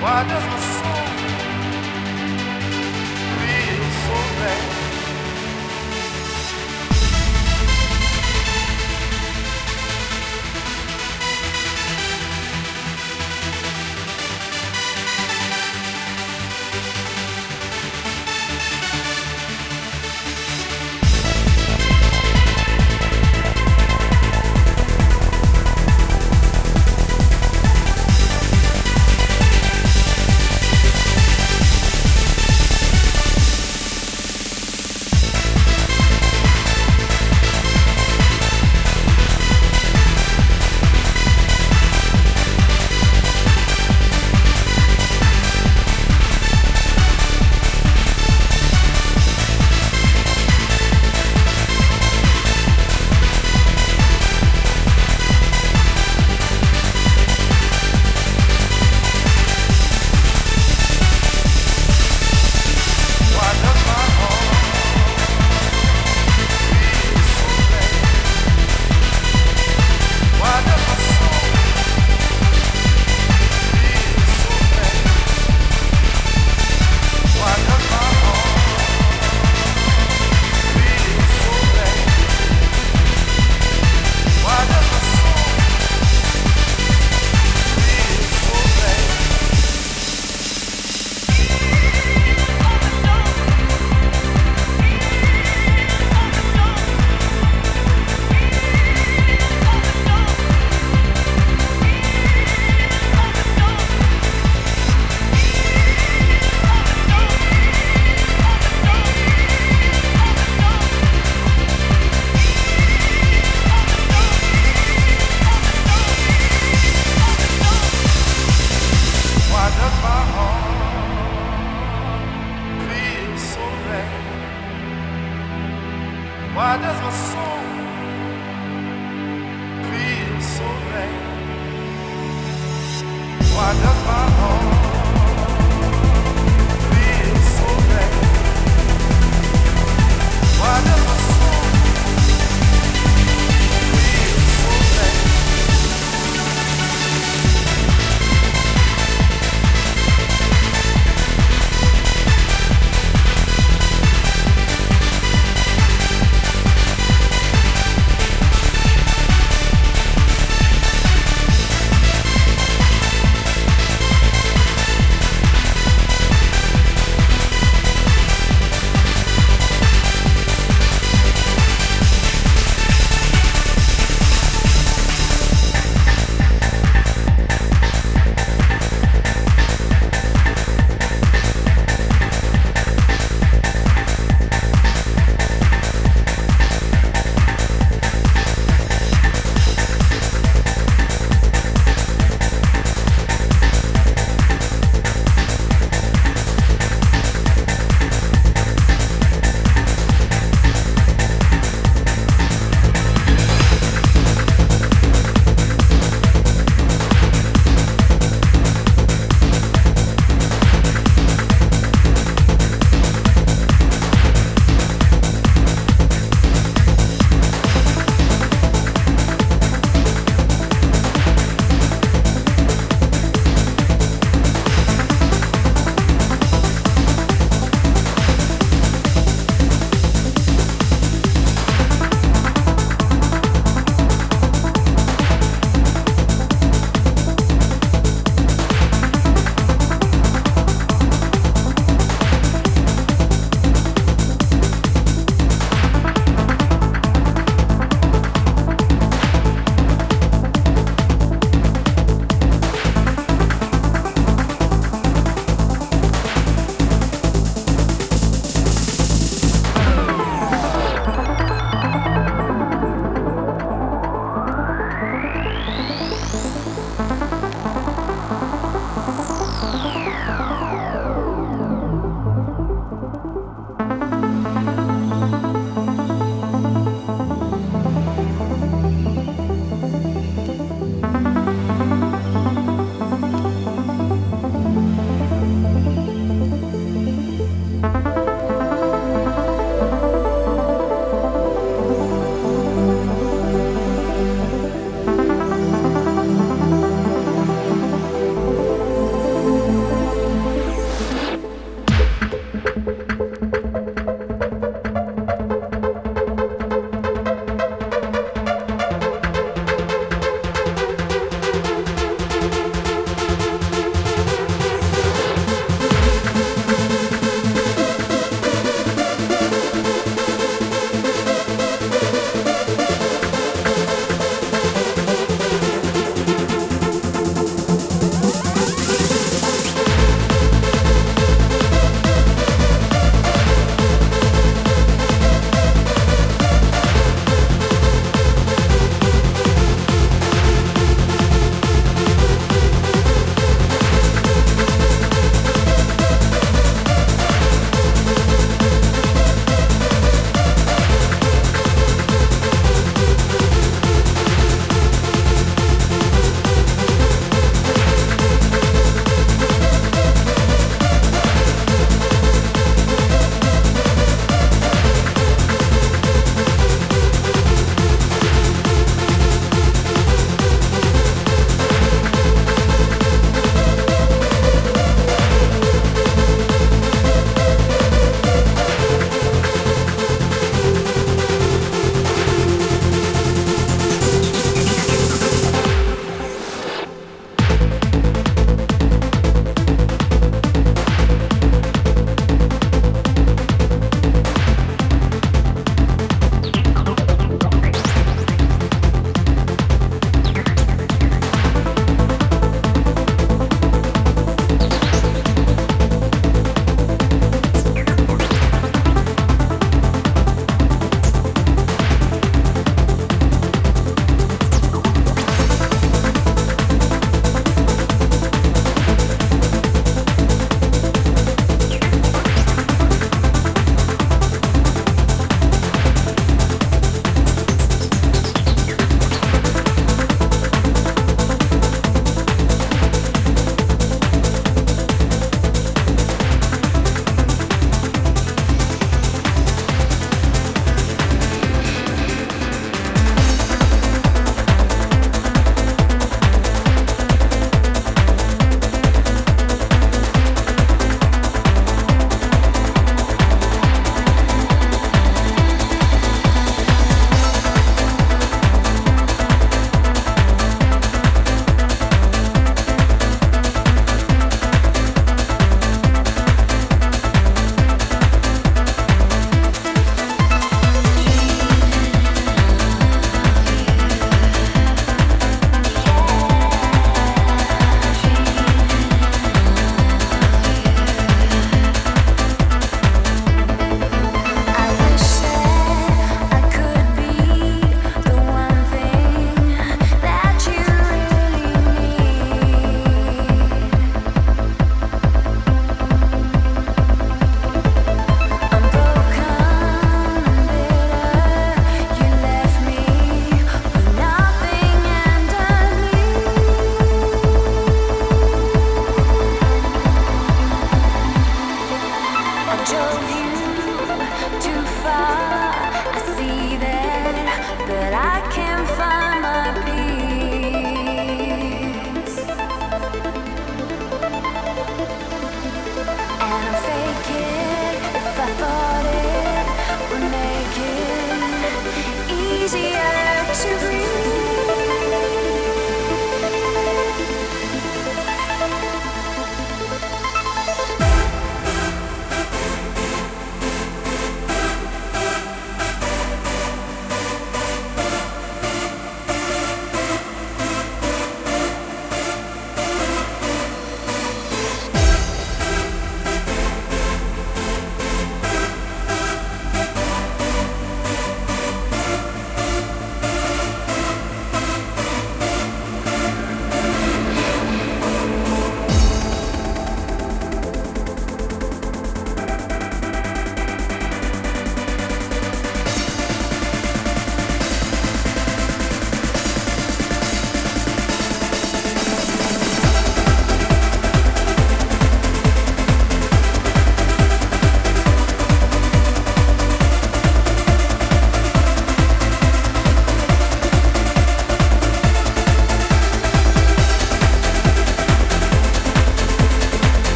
Why does my soul feel so bad?